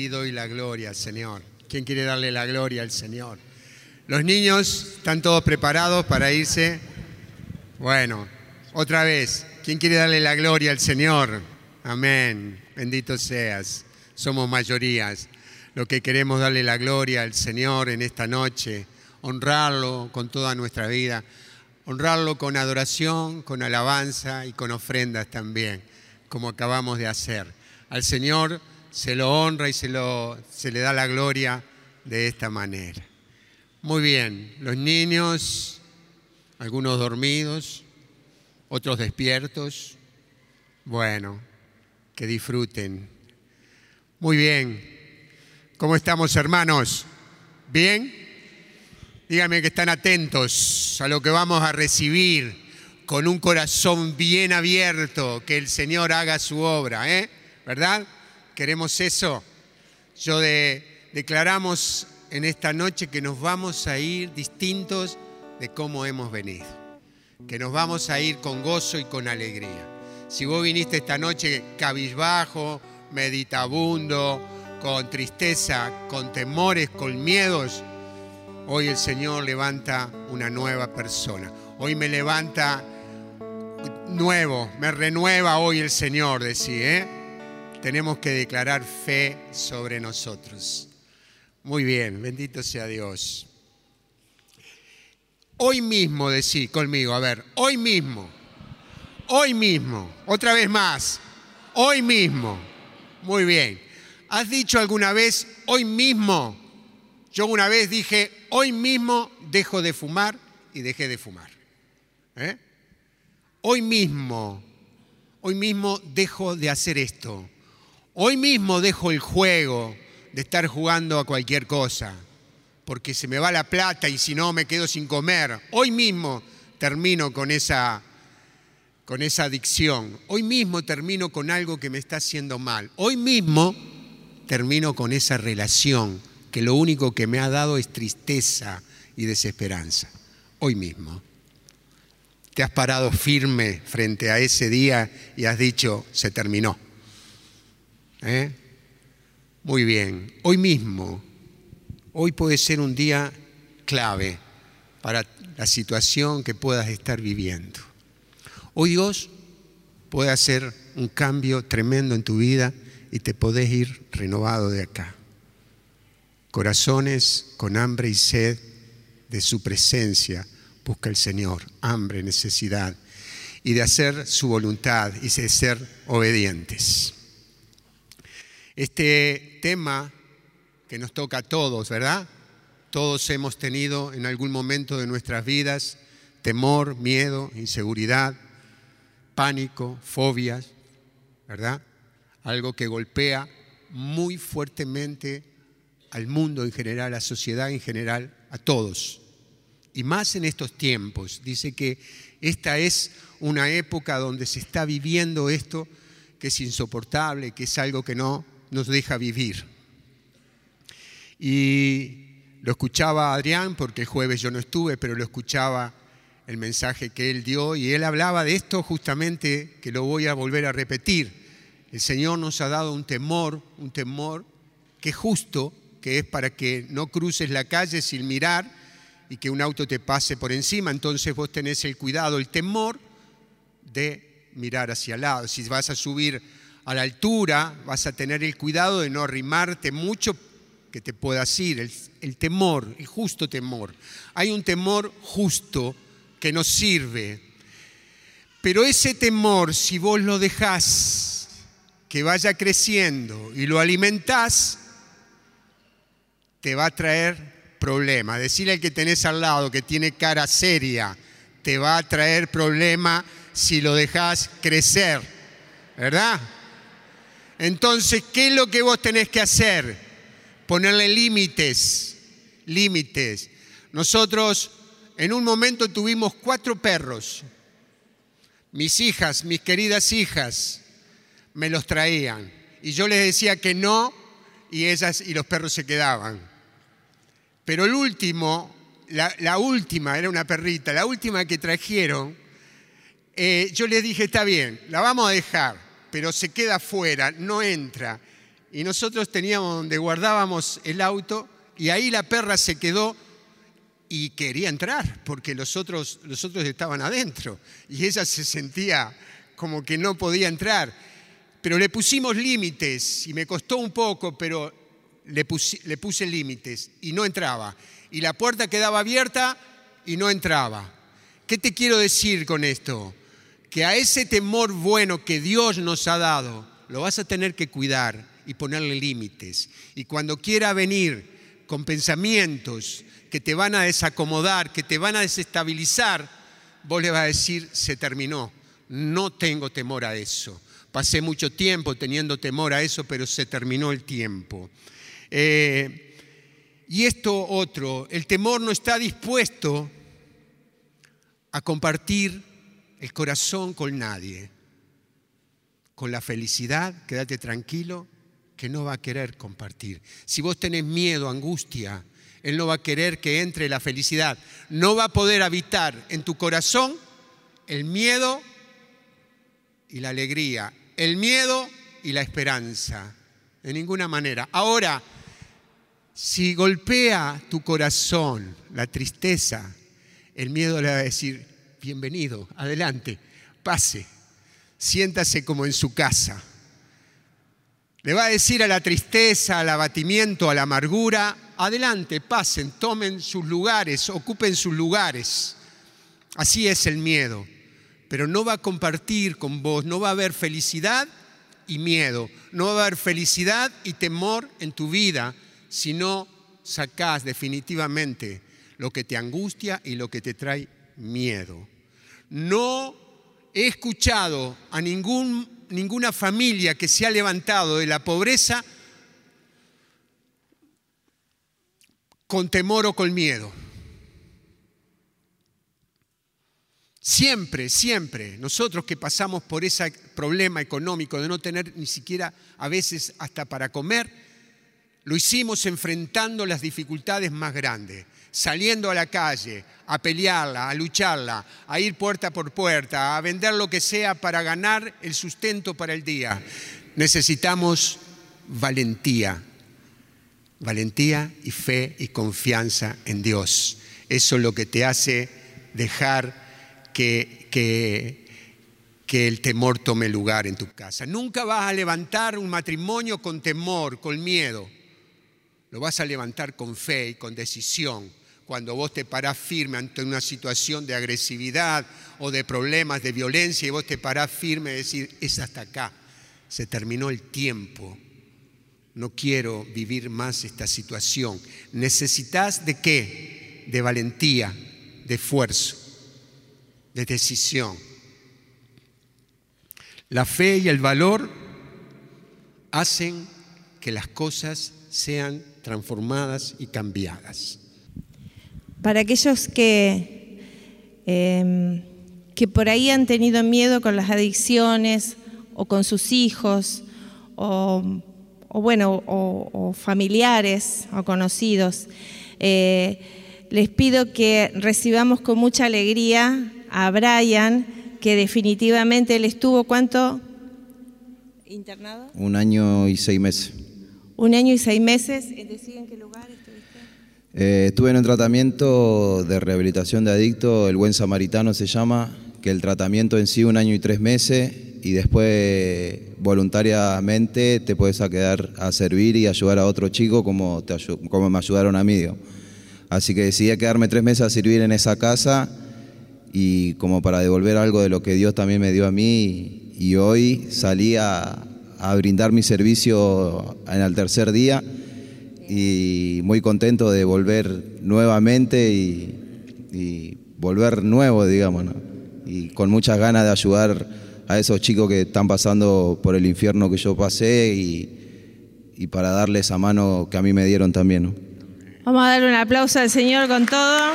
Ti doy la gloria, Señor. ¿Quién quiere darle la gloria al Señor? Los niños están todos preparados para irse. Bueno, otra vez. ¿Quién quiere darle la gloria al Señor? Amén. Bendito seas. Somos mayorías. Lo que queremos darle la gloria al Señor en esta noche, honrarlo con toda nuestra vida, honrarlo con adoración, con alabanza y con ofrendas también, como acabamos de hacer. Al Señor se lo honra y se, lo, se le da la gloria de esta manera. Muy bien, los niños, algunos dormidos, otros despiertos. Bueno, que disfruten. Muy bien. ¿Cómo estamos, hermanos? ¿Bien? Díganme que están atentos a lo que vamos a recibir con un corazón bien abierto, que el Señor haga su obra, ¿eh? ¿Verdad? ¿Queremos eso? Yo declaramos en esta noche que nos vamos a ir distintos de cómo hemos venido, que nos vamos a ir con gozo y con alegría. Si vos viniste esta noche cabizbajo, meditabundo, con tristeza, con temores, con miedos, hoy el Señor levanta una nueva persona. Hoy me levanta nuevo, me renueva hoy el Señor, decía, ¿eh? Tenemos que declarar fe sobre nosotros. Muy bien, bendito sea Dios. Hoy mismo, decí conmigo, a ver, hoy mismo, hoy mismo, otra vez más, hoy mismo. Muy bien. ¿Has dicho alguna vez, hoy mismo? Yo una vez dije, hoy mismo dejo de fumar y dejé de fumar. ¿Eh? Hoy mismo, hoy mismo dejo de hacer esto. Hoy mismo dejo el juego de estar jugando a cualquier cosa, porque se me va la plata y si no me quedo sin comer. Hoy mismo termino con esa, con esa adicción. Hoy mismo termino con algo que me está haciendo mal. Hoy mismo termino con esa relación que lo único que me ha dado es tristeza y desesperanza. Hoy mismo. Te has parado firme frente a ese día y has dicho, se terminó ¿Eh? Muy bien, hoy mismo, hoy puede ser un día clave para la situación que puedas estar viviendo. Hoy Dios puede hacer un cambio tremendo en tu vida y te podés ir renovado de acá. Corazones con hambre y sed de su presencia, busca el Señor, hambre, necesidad, y de hacer su voluntad y de ser obedientes. Este tema que nos toca a todos, ¿verdad? Todos hemos tenido en algún momento de nuestras vidas temor, miedo, inseguridad, pánico, fobias, ¿verdad? Algo que golpea muy fuertemente al mundo en general, a la sociedad en general, a todos. Y más en estos tiempos. Dice que esta es una época donde se está viviendo esto que es insoportable, que es algo que no nos deja vivir. Y lo escuchaba Adrián, porque el jueves yo no estuve, pero lo escuchaba el mensaje que él dio y él hablaba de esto justamente, que lo voy a volver a repetir. El Señor nos ha dado un temor, un temor que justo, que es para que no cruces la calle sin mirar y que un auto te pase por encima. Entonces vos tenés el cuidado, el temor de mirar hacia el lado. Si vas a subir a la altura, vas a tener el cuidado de no arrimarte mucho que te puedas ir, el, temor, el justo temor. Hay un temor justo que nos sirve, pero ese temor, si vos lo dejás que vaya creciendo y lo alimentás, te va a traer problemas. Decirle al que tenés al lado que tiene cara seria, te va a traer problema si lo dejás crecer, ¿verdad? Entonces, ¿qué es lo que vos tenés que hacer? Ponerle límites, límites. Nosotros en un momento tuvimos cuatro perros. Mis hijas, mis queridas hijas, me los traían. Y yo les decía que no y ellas y los perros se quedaban. Pero el último, la, última, era una perrita, la última que trajeron, eh, yo les dije, está bien, la vamos a dejar pero se queda fuera, no entra. y nosotros teníamos donde guardábamos el auto y ahí la perra se quedó y quería entrar porque los otros, los otros estaban adentro y ella se sentía como que no podía entrar. Pero le pusimos límites y me costó un poco, pero le le puse límites y no entraba. Y la puerta quedaba abierta y no entraba. ¿Qué te quiero decir con esto? Que a ese temor bueno que Dios nos ha dado, lo vas a tener que cuidar y ponerle límites. Y cuando quiera venir con pensamientos que te van a desacomodar, que te van a desestabilizar, vos le vas a decir, se terminó, no tengo temor a eso. Pasé mucho tiempo teniendo temor a eso, pero se terminó el tiempo. Eh, y esto otro, el temor no está dispuesto a compartir el corazón con nadie. Con la felicidad, quédate tranquilo, que no va a querer compartir. Si vos tenés miedo, angustia, Él no va a querer que entre la felicidad. No va a poder habitar en tu corazón el miedo y la alegría, el miedo y la esperanza. De ninguna manera. Ahora, si golpea tu corazón la tristeza, el miedo le va a decir, bienvenido, adelante, pase, siéntase como en su casa. Le va a decir a la tristeza, al abatimiento, a la amargura, adelante, pasen, tomen sus lugares, ocupen sus lugares. Así es el miedo, pero no va a compartir con vos, no va a haber felicidad y miedo, no va a haber felicidad y temor en tu vida si no sacás definitivamente lo que te angustia y lo que te trae miedo. No he escuchado a ningún, ninguna familia que se ha levantado de la pobreza con temor o con miedo. Siempre, siempre, nosotros que pasamos por ese problema económico de no tener ni siquiera a veces hasta para comer, lo hicimos enfrentando las dificultades más grandes, saliendo a la calle, a pelearla, a lucharla, a ir puerta por puerta, a vender lo que sea para ganar el sustento para el día. Necesitamos valentía, valentía y fe y confianza en Dios. Eso es lo que te hace dejar que, que, que el temor tome lugar en tu casa. Nunca vas a levantar un matrimonio con temor, con miedo lo vas a levantar con fe y con decisión. Cuando vos te parás firme ante una situación de agresividad o de problemas de violencia y vos te parás firme y decir, es hasta acá, se terminó el tiempo, no quiero vivir más esta situación. Necesitas de qué? De valentía, de esfuerzo, de decisión. La fe y el valor hacen que las cosas sean transformadas y cambiadas. Para aquellos que, em, que por ahí han tenido miedo con las adicciones o con sus hijos o, bueno, o, familiares o conocidos, eh, les pido que recibamos con mucha alegría a Brian, que definitivamente él estuvo, ¿cuánto? internado? Un año y seis meses un año y seis meses. ¿En qué lugar? Eh, estuve en un tratamiento de rehabilitación de adicto, el Buen Samaritano se llama, que el tratamiento en sí un año y tres meses y después voluntariamente te puedes quedar a servir y ayudar a otro chico como, me ayudaron a mí. Así que decidí quedarme tres meses a servir en esa casa y como para devolver algo de lo que Dios también me dio a mí y hoy salí a, a brindar mi servicio en el tercer día y muy contento de volver nuevamente y, volver nuevo, digamos, y con muchas ganas de ayudar a esos chicos que están pasando por el infierno que yo pasé y, para darles esa mano que a mí me dieron también. Vamos a dar un aplauso al Señor con todo.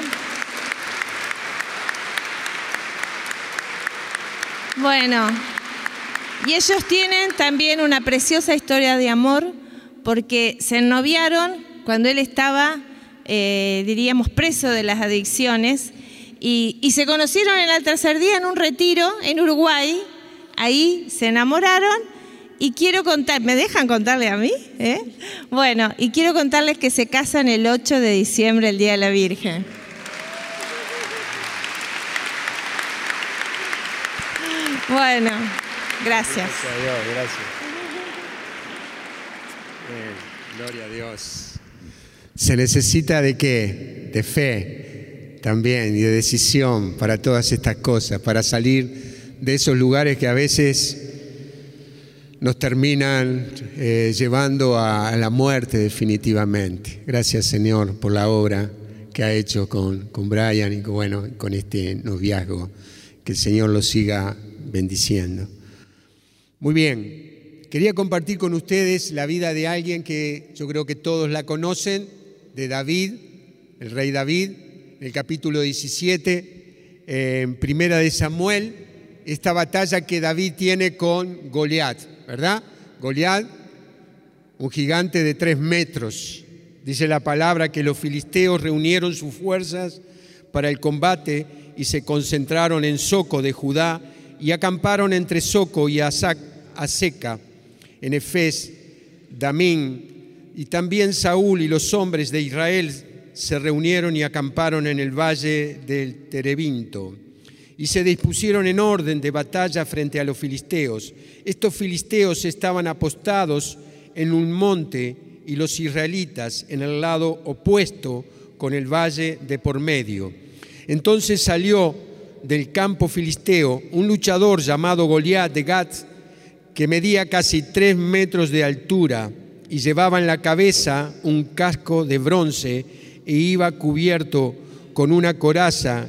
Bueno, y ellos tienen también una preciosa historia de amor porque se ennoviaron cuando él estaba, eh, diríamos, preso de las adicciones y, y se conocieron en el tercer día en un retiro en Uruguay. Ahí se enamoraron y quiero contar, ¿me dejan contarle a mí? ¿Eh? Bueno, y quiero contarles que se casan el 8 de diciembre, el Día de la Virgen. Bueno, gracias. Gracias a Dios, gracias. Gloria a Dios. Se necesita de qué? De fe también y de decisión para todas estas cosas, para salir de esos lugares que a veces nos terminan eh, llevando a, la muerte definitivamente. Gracias Señor por la obra que ha hecho con, con Brian y bueno, con este noviazgo. Que el Señor lo siga bendiciendo. Muy bien, quería compartir con ustedes la vida de alguien que yo creo que todos la conocen, de David, el rey David, en el capítulo 17, en Primera de Samuel, esta batalla que David tiene con Goliat, ¿verdad? Goliat, un gigante de tres metros. Dice la palabra que los filisteos reunieron sus fuerzas para el combate y se concentraron en Soco de Judá y acamparon entre Soco y Aseca, en Efes, Damín, y también Saúl y los hombres de Israel se reunieron y acamparon en el valle del Terebinto y se dispusieron en orden de batalla frente a los filisteos. Estos filisteos estaban apostados en un monte y los israelitas en el lado opuesto con el valle de por medio. Entonces salió del campo filisteo un luchador llamado Goliat de Gat, que medía casi tres metros de altura y llevaba en la cabeza un casco de bronce e iba cubierto con una coraza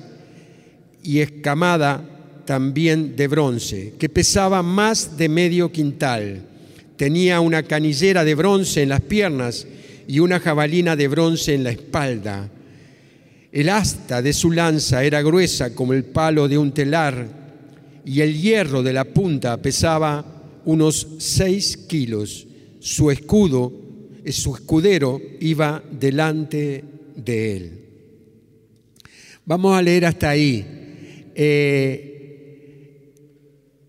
y escamada también de bronce, que pesaba más de medio quintal. Tenía una canillera de bronce en las piernas y una jabalina de bronce en la espalda. El asta de su lanza era gruesa como el palo de un telar y el hierro de la punta pesaba unos seis kilos. Su escudo, su escudero iba delante de él. Vamos a leer hasta ahí. Eh,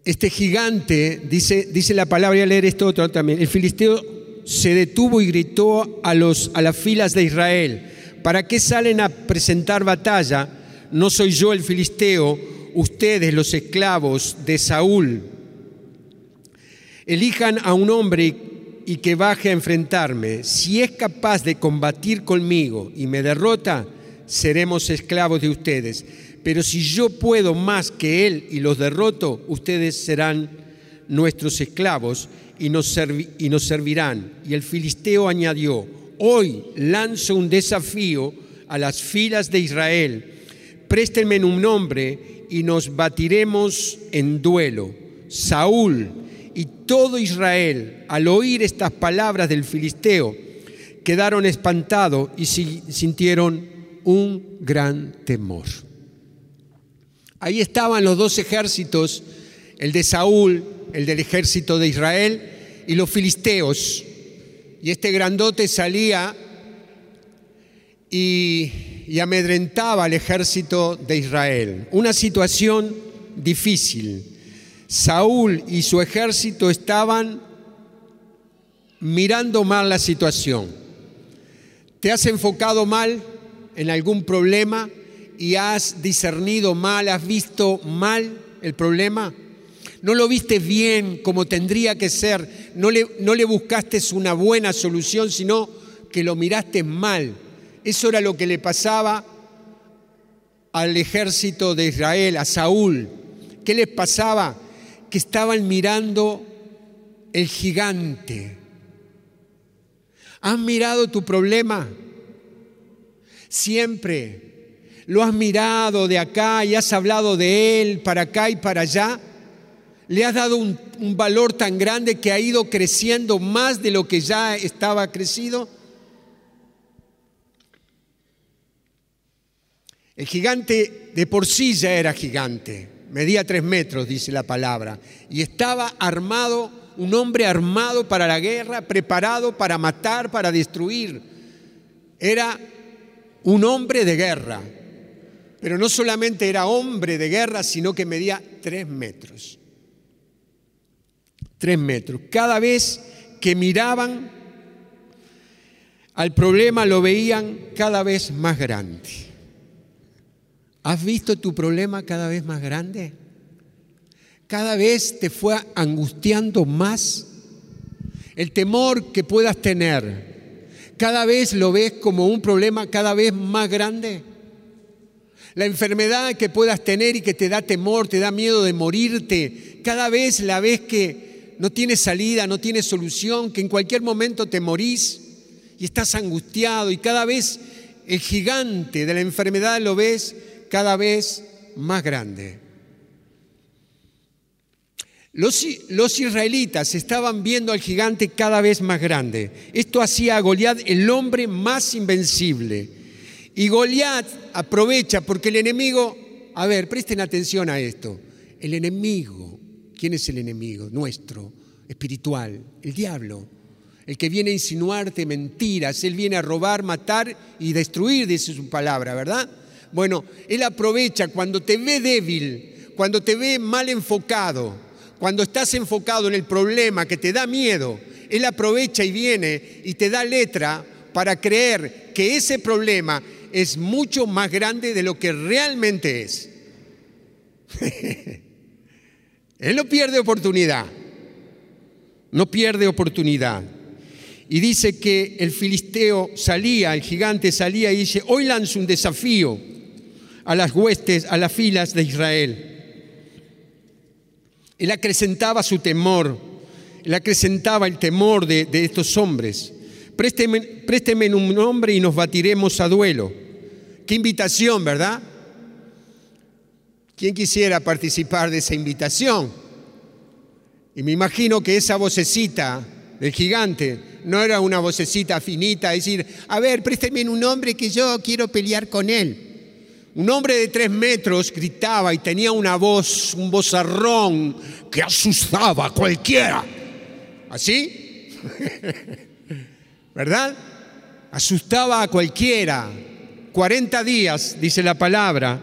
este gigante, dice, dice la palabra, voy a leer esto otro también. El filisteo se detuvo y gritó a, los, a las filas de Israel ¿Para qué salen a presentar batalla? No soy yo el filisteo, ustedes los esclavos de Saúl. Elijan a un hombre y que baje a enfrentarme. Si es capaz de combatir conmigo y me derrota, seremos esclavos de ustedes. Pero si yo puedo más que él y los derroto, ustedes serán nuestros esclavos y nos, y servirán. Y el filisteo añadió, hoy lanzo un desafío a las filas de Israel. Préstenme un nombre y nos batiremos en duelo. Saúl y todo Israel, al oír estas palabras del filisteo, quedaron espantados y sintieron un gran temor. Ahí estaban los dos ejércitos, el de Saúl, el del ejército de Israel, y los filisteos, y este grandote salía y, amedrentaba al ejército de Israel. Una situación difícil. Saúl y su ejército estaban mirando mal la situación. ¿Te has enfocado mal en algún problema y has discernido mal, has visto mal el problema? no lo viste bien como tendría que ser, no le, no le buscaste una buena solución, sino que lo miraste mal. Eso era lo que le pasaba al ejército de Israel, a Saúl. ¿Qué les pasaba? Que estaban mirando el gigante. ¿Has mirado tu problema? Siempre. ¿Lo has mirado de acá y has hablado de él para acá y para allá? le has dado un, valor tan grande que ha ido creciendo más de lo que ya estaba crecido? El gigante de por sí ya era gigante, medía tres metros, dice la palabra, y estaba armado, un hombre armado para la guerra, preparado para matar, para destruir. Era un hombre de guerra, pero no solamente era hombre de guerra, sino que medía tres metros. Tres metros. Cada vez que miraban al problema lo veían cada vez más grande. ¿Has visto tu problema cada vez más grande? Cada vez te fue angustiando más el temor que puedas tener. Cada vez lo ves como un problema cada vez más grande. La enfermedad que puedas tener y que te da temor, te da miedo de morirte, cada vez la ves que no tiene salida, no tiene solución, que en cualquier momento te morís y estás angustiado y cada vez el gigante de la enfermedad lo ves cada vez más grande. Los, israelitas estaban viendo al gigante cada vez más grande. Esto hacía a Goliat el hombre más invencible. Y Goliat aprovecha porque el enemigo, a ver, presten atención a esto. El enemigo, ¿quién es el enemigo? Nuestro, espiritual, el diablo. El que viene a insinuarte mentiras, él viene a robar, matar y destruir, dice su palabra, ¿verdad? Bueno, él aprovecha cuando te ve débil, cuando te ve mal enfocado, cuando estás enfocado en el problema que te da miedo, él aprovecha y viene y te da letra para creer que ese problema es mucho más grande de lo que realmente es. Él no pierde oportunidad, no pierde oportunidad. Y dice que el filisteo salía, el gigante salía y dice, hoy lanzo un desafío a las huestes, a las filas de Israel. Él acrecentaba su temor, él acrecentaba el temor de, estos hombres. Présteme, présteme un nombre y nos batiremos a duelo. Qué invitación, ¿verdad? ¿Quién quisiera participar de esa invitación? Y me imagino que esa vocecita del gigante no era una vocecita finita, decir, a ver, présteme un nombre que yo quiero pelear con él. Un hombre de tres metros gritaba y tenía una voz, un vozarrón que asustaba a cualquiera. ¿Así? ¿Verdad? Asustaba a cualquiera. 40 días, dice la palabra,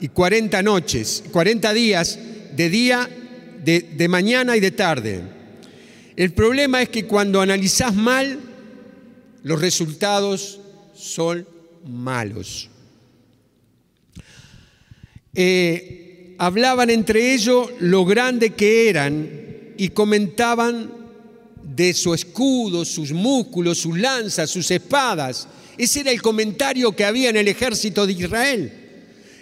y 40 noches, 40 días de día, de, de mañana y de tarde. El problema es que cuando analizás mal, los resultados son malos. Eh, hablaban entre ellos lo grande que eran y comentaban de su escudo, sus músculos, sus lanzas, sus espadas. Ese era el comentario que había en el ejército de Israel.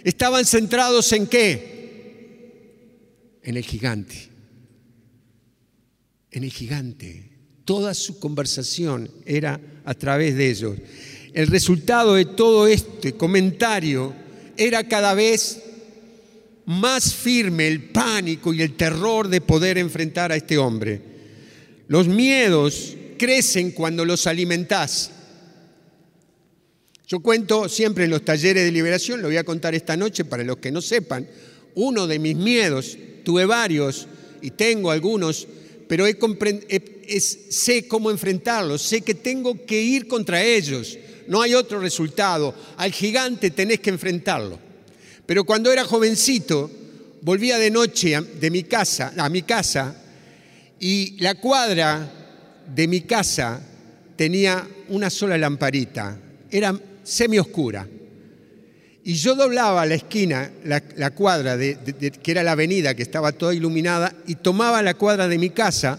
Estaban centrados en qué? En el gigante. En el gigante. Toda su conversación era a través de ellos. El resultado de todo este comentario era cada vez más firme el pánico y el terror de poder enfrentar a este hombre. Los miedos crecen cuando los alimentás. Yo cuento siempre en los talleres de liberación, lo voy a contar esta noche para los que no sepan, uno de mis miedos, tuve varios y tengo algunos, pero sé cómo enfrentarlos, sé que tengo que ir contra ellos, no hay otro resultado, al gigante tenés que enfrentarlo. Pero cuando era jovencito, volvía de noche de mi casa, a mi casa y la cuadra de mi casa tenía una sola lamparita, era semi oscura. Y yo doblaba la esquina, la, cuadra, que era la avenida que estaba toda iluminada, y tomaba la cuadra de mi casa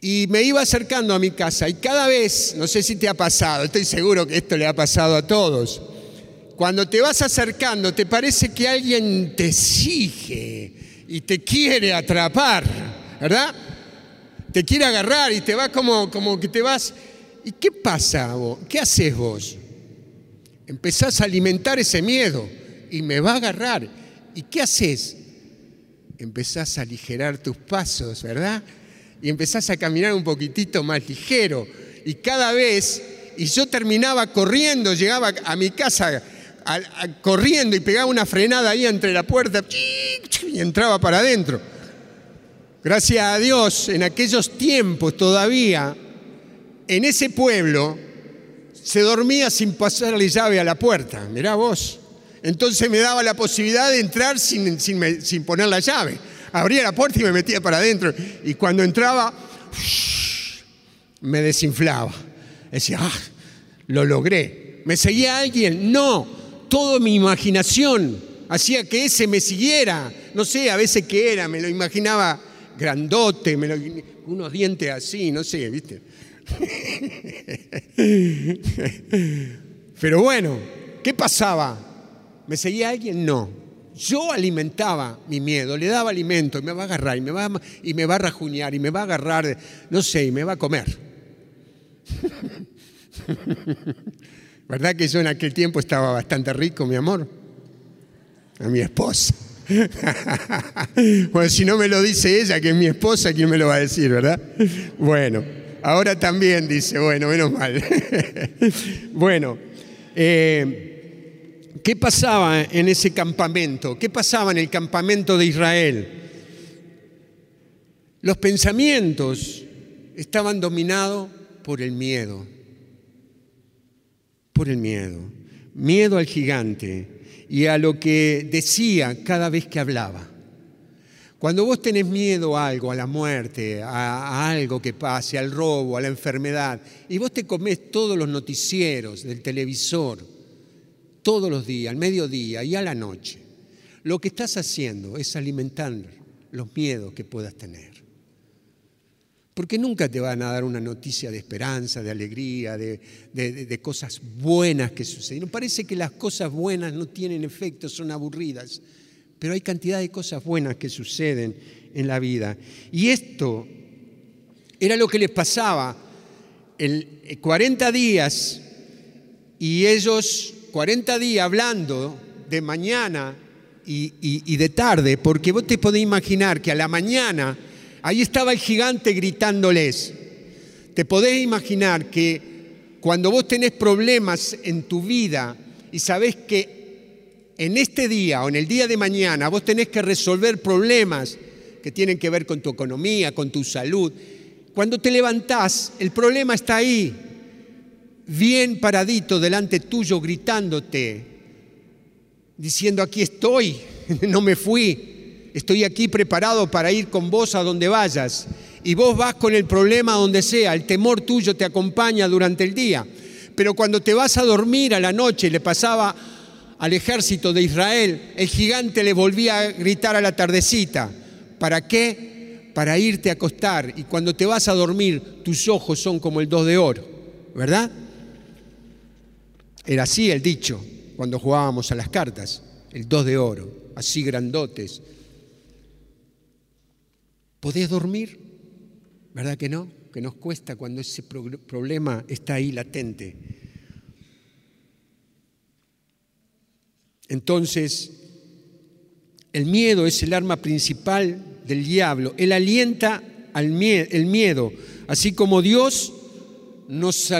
y me iba acercando a mi casa. Y cada vez, no sé si te ha pasado, estoy seguro que esto le ha pasado a todos, cuando te vas acercando, te parece que alguien te sigue y te quiere atrapar, ¿verdad? Te quiere agarrar y te va como, como que te vas. ¿Y qué pasa vos? ¿Qué haces vos? Empezás a alimentar ese miedo y me va a agarrar. ¿Y qué haces? Empezás a aligerar tus pasos, ¿verdad? Y empezás a caminar un poquitito más ligero. Y cada vez, y yo terminaba corriendo, llegaba a mi casa corriendo y pegaba una frenada ahí entre la puerta y entraba para adentro. Gracias a Dios, en aquellos tiempos todavía, en ese pueblo, se dormía sin pasarle llave a la puerta. Mirá vos. Entonces me daba la posibilidad de entrar sin, sin, sin poner la llave. abría la puerta y me metía para adentro. Y cuando entraba, me desinflaba. Decía, ah, lo logré. ¿Me seguía alguien? No, toda mi imaginación hacía que ese me siguiera. No sé, a veces qué era, me lo imaginaba grandote, unos dientes así, no sé, ¿viste? Pero bueno, ¿qué pasaba? ¿Me seguía alguien? No. Yo alimentaba mi miedo, le daba alimento y me va a agarrar y me va a, y me va a rajuñar y me va a agarrar, no sé, y me va a comer. ¿Verdad que yo en aquel tiempo estaba bastante rico, mi amor? A mi esposa. bueno, si no me lo dice ella, que es mi esposa, ¿quién me lo va a decir, verdad? Bueno, ahora también dice, bueno, menos mal. bueno, eh, ¿qué pasaba en ese campamento? ¿Qué pasaba en el campamento de Israel? Los pensamientos estaban dominados por el miedo, por el miedo, miedo al gigante, y a lo que decía cada vez que hablaba. Cuando vos tenés miedo a algo, a la muerte, a, algo que pase, al robo, a la enfermedad, y vos te comés todos los noticieros del televisor, todos los días, al mediodía y a la noche, lo que estás haciendo es alimentar los miedos que puedas tener. Porque nunca te van a dar una noticia de esperanza, de alegría, de, cosas buenas que suceden. Parece que las cosas buenas no tienen efecto, son aburridas, pero hay cantidad de cosas buenas que suceden en la vida. Y esto era lo que les pasaba el 40 días y ellos 40 días hablando de mañana y, y de tarde, porque vos te podés imaginar que a la mañana Ahí estaba el gigante gritándoles. Te podés imaginar que cuando vos tenés problemas en tu vida y sabés que en este día o en el día de mañana vos tenés que resolver problemas que tienen que ver con tu economía, con tu salud, cuando te levantás, el problema está ahí, bien paradito delante tuyo, gritándote, diciendo, aquí estoy, no me fui, estoy aquí preparado para ir con vos a donde vayas. Y vos vas con el problema donde sea, el temor tuyo te acompaña durante el día. Pero cuando te vas a dormir a la noche, le pasaba al ejército de Israel, el gigante le volvía a gritar a la tardecita. ¿Para qué? Para irte a acostar. Y cuando te vas a dormir, tus ojos son como el dos de oro, ¿verdad? Era así el dicho cuando jugábamos a las cartas, el dos de oro, así grandotes, ¿Podés dormir? ¿Verdad que no? Que nos cuesta cuando ese problema está ahí latente. Entonces, el miedo es el arma principal del diablo. Él alienta al el miedo, así como Dios nos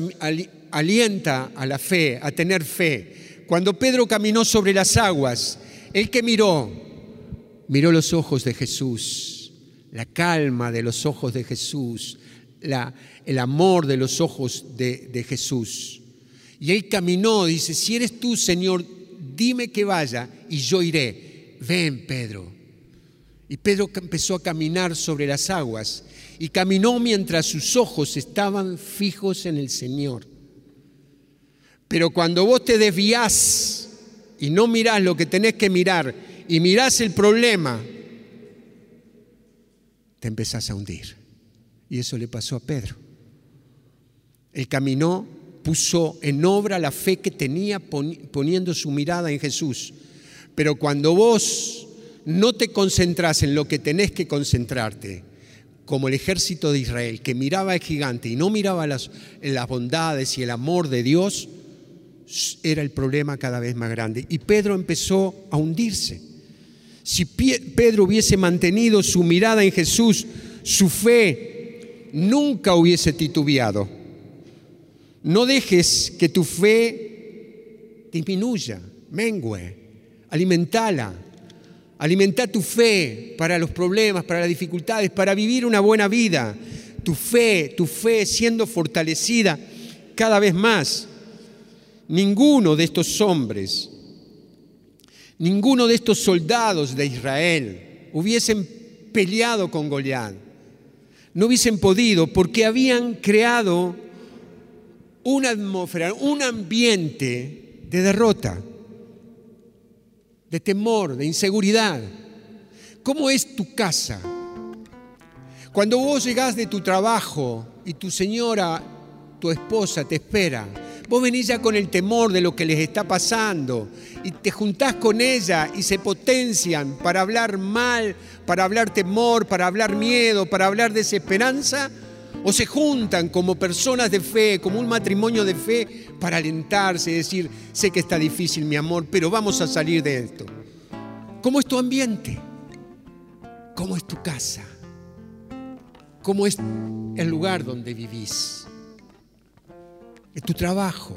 alienta a la fe, a tener fe. Cuando Pedro caminó sobre las aguas, el que miró, miró los ojos de Jesús la calma de los ojos de Jesús, el amor de los ojos de, de Jesús. Y él caminó, dice, si eres tú, Señor, dime que vaya y yo iré. Ven, Pedro. Y Pedro empezó a caminar sobre las aguas y caminó mientras sus ojos estaban fijos en el Señor. Pero cuando vos te desvías y no mirás lo que tenés que mirar y mirás el problema te empezás a hundir. Y eso le pasó a Pedro. Él caminó, puso en obra la fe que tenía poniendo su mirada en Jesús. Pero cuando vos no te concentrás en lo que tenés que concentrarte, como el ejército de Israel, que miraba al gigante y no miraba las, las bondades y el amor de Dios, era el problema cada vez más grande. Y Pedro empezó a hundirse. Si Pedro hubiese mantenido su mirada en Jesús, su fe nunca hubiese titubeado. No dejes que tu fe disminuya, mengue, alimentala. Alimenta tu fe para los problemas, para las dificultades, para vivir una buena vida. Tu fe, tu fe siendo fortalecida cada vez más. Ninguno de estos hombres Ninguno de estos soldados de Israel hubiesen peleado con Goliat. No hubiesen podido porque habían creado una atmósfera, un ambiente de derrota, de temor, de inseguridad. ¿Cómo es tu casa? Cuando vos llegás de tu trabajo y tu señora, tu esposa te espera, vos venís ya con el temor de lo que les está pasando y te juntás con ella y se potencian para hablar mal, para hablar temor, para hablar miedo, para hablar desesperanza, o se juntan como personas de fe, como un matrimonio de fe, para alentarse y decir, sé que está difícil mi amor, pero vamos a salir de esto. ¿Cómo es tu ambiente? ¿Cómo es tu casa? cómo es el lugar donde vivís, tu trabajo,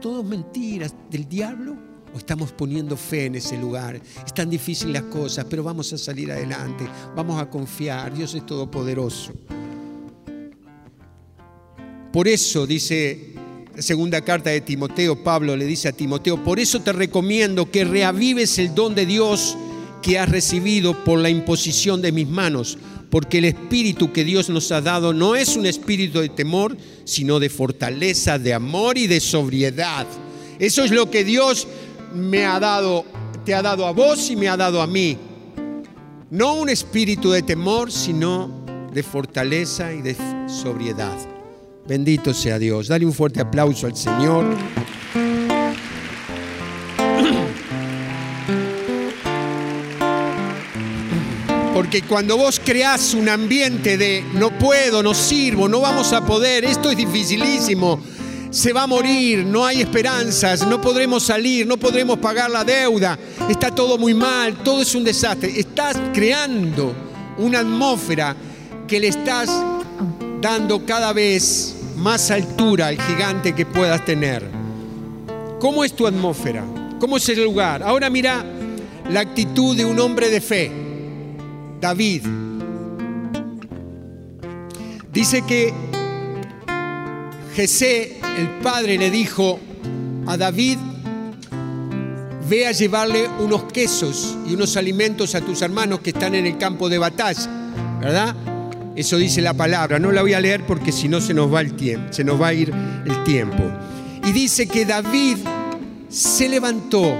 todo mentiras del diablo o estamos poniendo fe en ese lugar. Están difíciles las cosas, pero vamos a salir adelante, vamos a confiar, Dios es todopoderoso. Por eso dice la segunda carta de Timoteo, Pablo le dice a Timoteo, por eso te recomiendo que reavives el don de Dios que has recibido por la imposición de mis manos porque el espíritu que Dios nos ha dado no es un espíritu de temor, sino de fortaleza, de amor y de sobriedad. Eso es lo que Dios me ha dado, te ha dado a vos y me ha dado a mí. No un espíritu de temor, sino de fortaleza y de sobriedad. Bendito sea Dios. Dale un fuerte aplauso al Señor. Porque cuando vos creás un ambiente de no puedo, no sirvo, no vamos a poder, esto es dificilísimo, se va a morir, no hay esperanzas, no podremos salir, no podremos pagar la deuda, está todo muy mal, todo es un desastre. Estás creando una atmósfera que le estás dando cada vez más altura al gigante que puedas tener. ¿Cómo es tu atmósfera? ¿Cómo es el lugar? Ahora mira la actitud de un hombre de fe. David. Dice que Jesé, el padre, le dijo a David, ve a llevarle unos quesos y unos alimentos a tus hermanos que están en el campo de batalla, ¿verdad? Eso dice la palabra, no la voy a leer porque si no se nos va el tiempo, se nos va a ir el tiempo. Y dice que David se levantó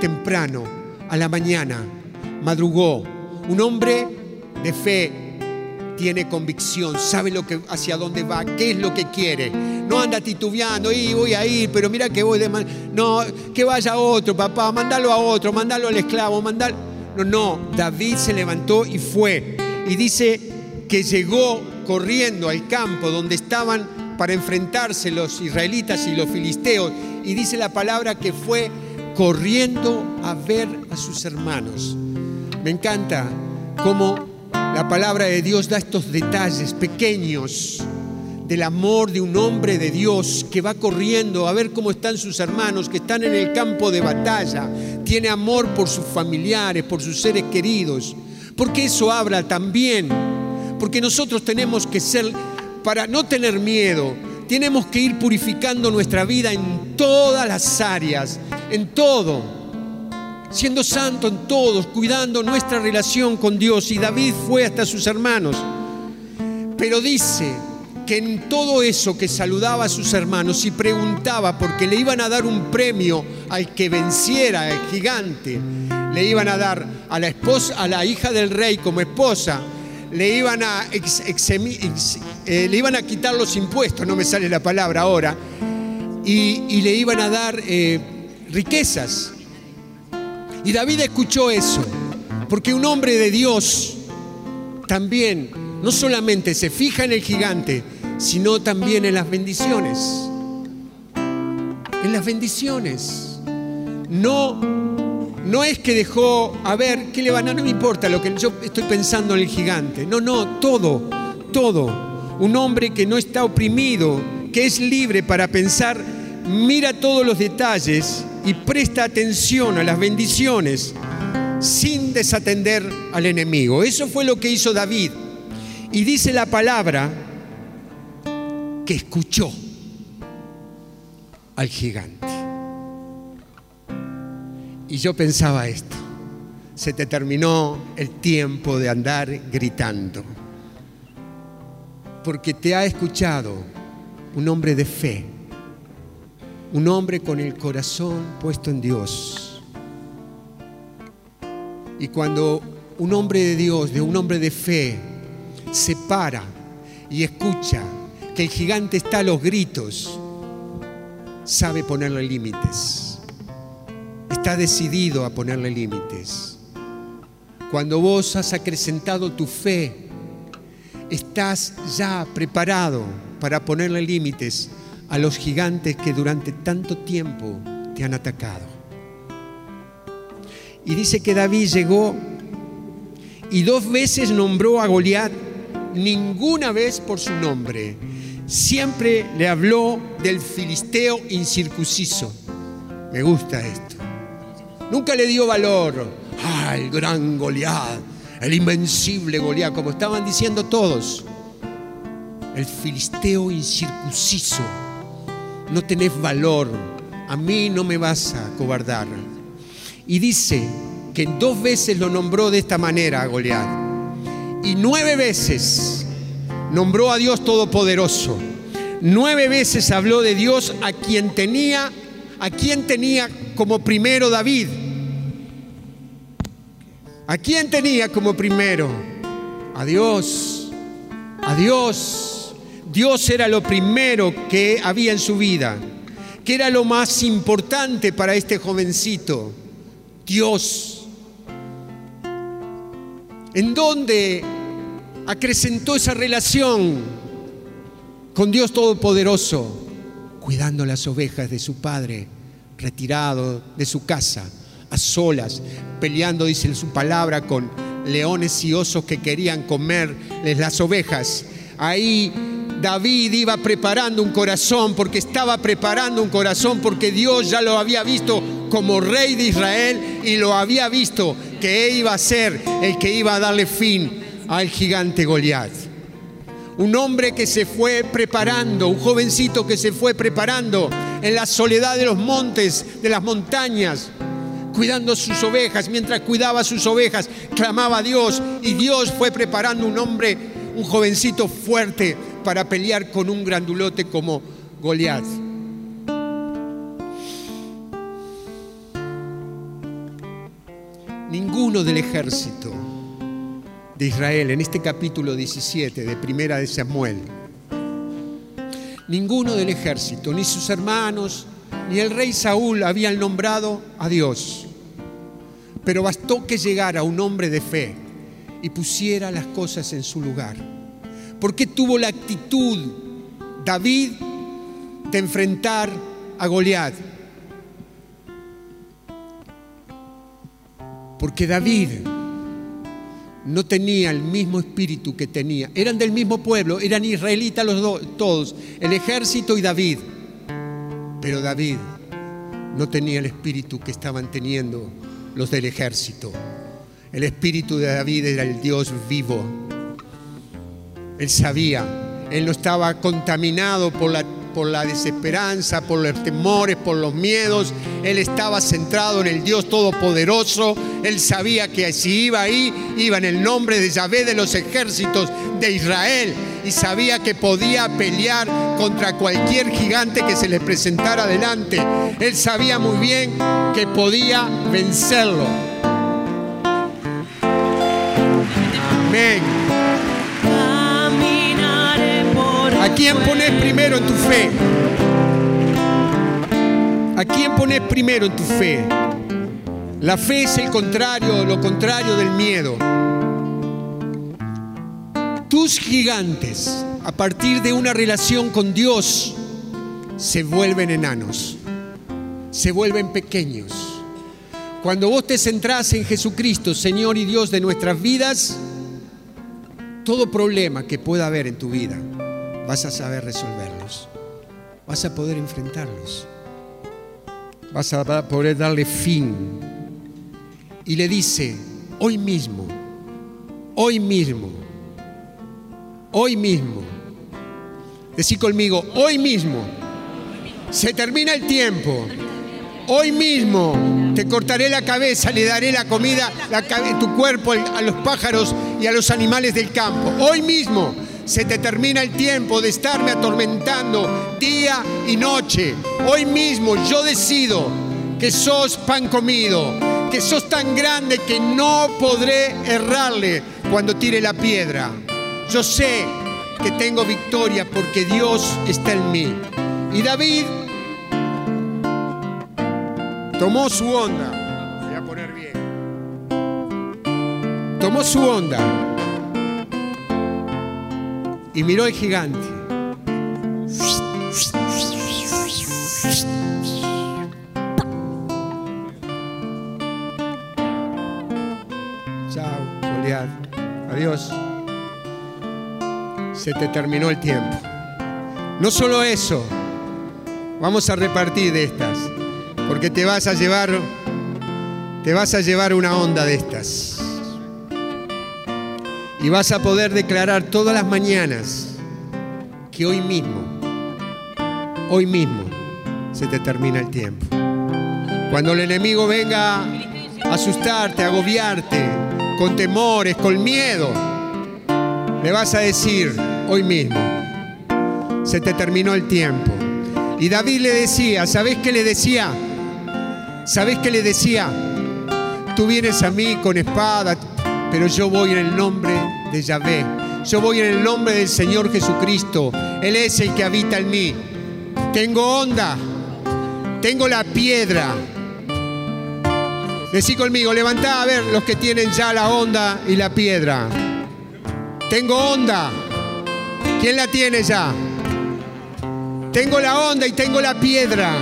temprano a la mañana, madrugó, un hombre de fe tiene convicción, sabe lo que, hacia dónde va, qué es lo que quiere. No anda titubeando, y voy a ir, pero mira que voy de No, que vaya otro, papá, mandalo a otro, mandalo al esclavo, mandalo. No, no, David se levantó y fue. Y dice que llegó corriendo al campo donde estaban para enfrentarse los israelitas y los filisteos. Y dice la palabra que fue corriendo a ver a sus hermanos. Me encanta cómo la palabra de Dios da estos detalles pequeños del amor de un hombre de Dios que va corriendo a ver cómo están sus hermanos, que están en el campo de batalla. Tiene amor por sus familiares, por sus seres queridos. Porque eso habla también. Porque nosotros tenemos que ser, para no tener miedo, tenemos que ir purificando nuestra vida en todas las áreas, en todo siendo santo en todos, cuidando nuestra relación con Dios. Y David fue hasta sus hermanos. Pero dice que en todo eso que saludaba a sus hermanos y preguntaba porque le iban a dar un premio al que venciera al gigante, le iban a dar a la esposa, a la hija del rey como esposa, le iban a, eh, le iban a quitar los impuestos, no me sale la palabra ahora, y, le iban a dar eh, riquezas. Y David escuchó eso, porque un hombre de Dios también no solamente se fija en el gigante, sino también en las bendiciones. En las bendiciones. No, no es que dejó, a ver, ¿qué le van a? No me importa lo que yo estoy pensando en el gigante. No, no, todo, todo. Un hombre que no está oprimido, que es libre para pensar, mira todos los detalles y presta atención a las bendiciones sin desatender al enemigo. Eso fue lo que hizo David. Y dice la palabra que escuchó al gigante. Y yo pensaba esto, se te terminó el tiempo de andar gritando. Porque te ha escuchado un hombre de fe, un hombre con el corazón puesto en Dios. Y cuando un hombre de Dios, de un hombre de fe, se para y escucha que el gigante está a los gritos, sabe ponerle límites. Está decidido a ponerle límites. Cuando vos has acrecentado tu fe, estás ya preparado para ponerle límites a los gigantes que durante tanto tiempo te han atacado. Y dice que David llegó y dos veces nombró a Goliat, ninguna vez por su nombre. Siempre le habló del filisteo incircunciso. Me gusta esto. Nunca le dio valor. Ah, el gran Goliat, el invencible Goliat, como estaban diciendo todos. El filisteo incircunciso. No tenés valor. A mí no me vas a cobardar. Y dice que dos veces lo nombró de esta manera a Goliat. Y nueve veces nombró a Dios Todopoderoso. Nueve veces habló de Dios a quien tenía, a quien tenía como primero David. ¿A quién tenía como primero? A Dios. A Dios. Dios era lo primero que había en su vida. que era lo más importante para este jovencito? Dios. ¿En dónde acrecentó esa relación con Dios Todopoderoso? Cuidando las ovejas de su padre, retirado de su casa, a solas, peleando, dice su palabra, con leones y osos que querían comerles las ovejas. Ahí David iba preparando un corazón, porque estaba preparando un corazón, porque Dios ya lo había visto como rey de Israel y lo había visto que él iba a ser el que iba a darle fin al gigante Goliat. Un hombre que se fue preparando, un jovencito que se fue preparando en la soledad de los montes, de las montañas, cuidando sus ovejas. Mientras cuidaba sus ovejas, clamaba a Dios y Dios fue preparando un hombre, un jovencito fuerte para pelear con un grandulote como Goliat. Ninguno del ejército de Israel en este capítulo 17 de Primera de Samuel, ninguno del ejército, ni sus hermanos, ni el rey Saúl habían nombrado a Dios. Pero bastó que llegara un hombre de fe y pusiera las cosas en su lugar. Porque tuvo la actitud David de enfrentar a Goliat? Porque David no tenía el mismo espíritu que tenía. Eran del mismo pueblo, eran israelitas los dos, todos, el ejército y David. Pero David no tenía el espíritu que estaban teniendo los del ejército. El espíritu de David era el Dios vivo. Él sabía, él no estaba contaminado por la, por la desesperanza, por los temores, por los miedos. Él estaba centrado en el Dios Todopoderoso. Él sabía que si iba ahí, iba en el nombre de Yahvé de los ejércitos de Israel. Y sabía que podía pelear contra cualquier gigante que se le presentara delante. Él sabía muy bien que podía vencerlo. Amén. ¿A quién pones primero en tu fe? ¿A quién pones primero en tu fe? La fe es el contrario, lo contrario del miedo. Tus gigantes, a partir de una relación con Dios, se vuelven enanos, se vuelven pequeños. Cuando vos te centrás en Jesucristo, Señor y Dios de nuestras vidas, todo problema que pueda haber en tu vida, vas a saber resolverlos, vas a poder enfrentarlos, vas a poder darle fin. Y le dice, hoy mismo, hoy mismo, hoy mismo, decir conmigo, hoy mismo, se termina el tiempo, hoy mismo Te cortaré la cabeza, le daré la comida, la, tu cuerpo a los pájaros y a los animales del campo. Hoy mismo se te termina el tiempo de estarme atormentando día y noche. Hoy mismo yo decido que sos pan comido, que sos tan grande que no podré errarle cuando tire la piedra. Yo sé que tengo victoria porque Dios está en mí. Y David tomó su onda. Voy a poner bien. Tomó su onda y miró al gigante. Chao, Goliat. Adiós. Se te terminó el tiempo. No solo eso, vamos a repartir de estas porque te vas a llevar te vas a llevar una onda de estas. Y vas a poder declarar todas las mañanas que hoy mismo, hoy mismo se te termina el tiempo. Cuando el enemigo venga a asustarte, a agobiarte, con temores, con miedo, le vas a decir hoy mismo, se te terminó el tiempo. Y David le decía, ¿sabes qué le decía? ¿Sabes qué le decía? Tú vienes a mí con espada, pero yo voy en el nombre de Yahvé. Yo voy en el nombre del Señor Jesucristo. Él es el que habita en mí. Tengo onda. Tengo la piedra. Decí conmigo, levantá a ver los que tienen ya la onda y la piedra. Tengo onda. ¿Quién la tiene ya? Tengo la onda y tengo la piedra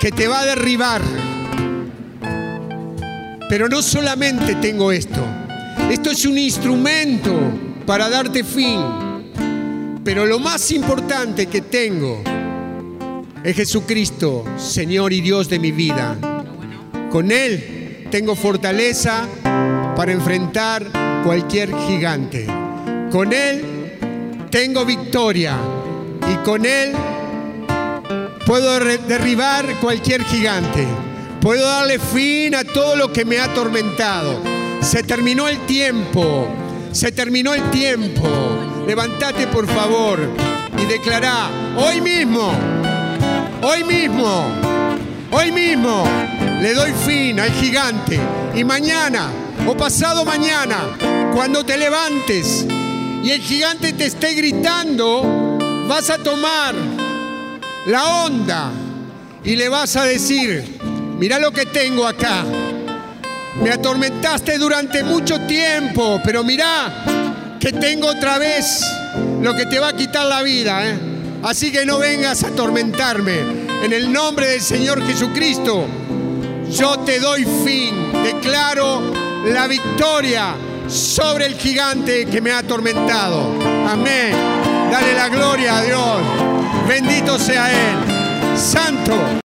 que te va a derribar. Pero no solamente tengo esto. Esto es un instrumento para darte fin. Pero lo más importante que tengo es Jesucristo, Señor y Dios de mi vida. Con Él tengo fortaleza para enfrentar cualquier gigante. Con Él tengo victoria. Y con Él Puedo derribar cualquier gigante. Puedo darle fin a todo lo que me ha atormentado. Se terminó el tiempo. Se terminó el tiempo. Levántate por favor y declará, hoy mismo, hoy mismo, hoy mismo le doy fin al gigante. Y mañana o pasado mañana, cuando te levantes y el gigante te esté gritando, vas a tomar la onda y le vas a decir, mira lo que tengo acá. Me atormentaste durante mucho tiempo, pero mira que tengo otra vez lo que te va a quitar la vida. ¿eh? Así que no vengas a atormentarme. En el nombre del Señor Jesucristo, yo te doy fin. Declaro la victoria sobre el gigante que me ha atormentado. Amén. Dale la gloria a Dios. Bendito sea Él. Santo.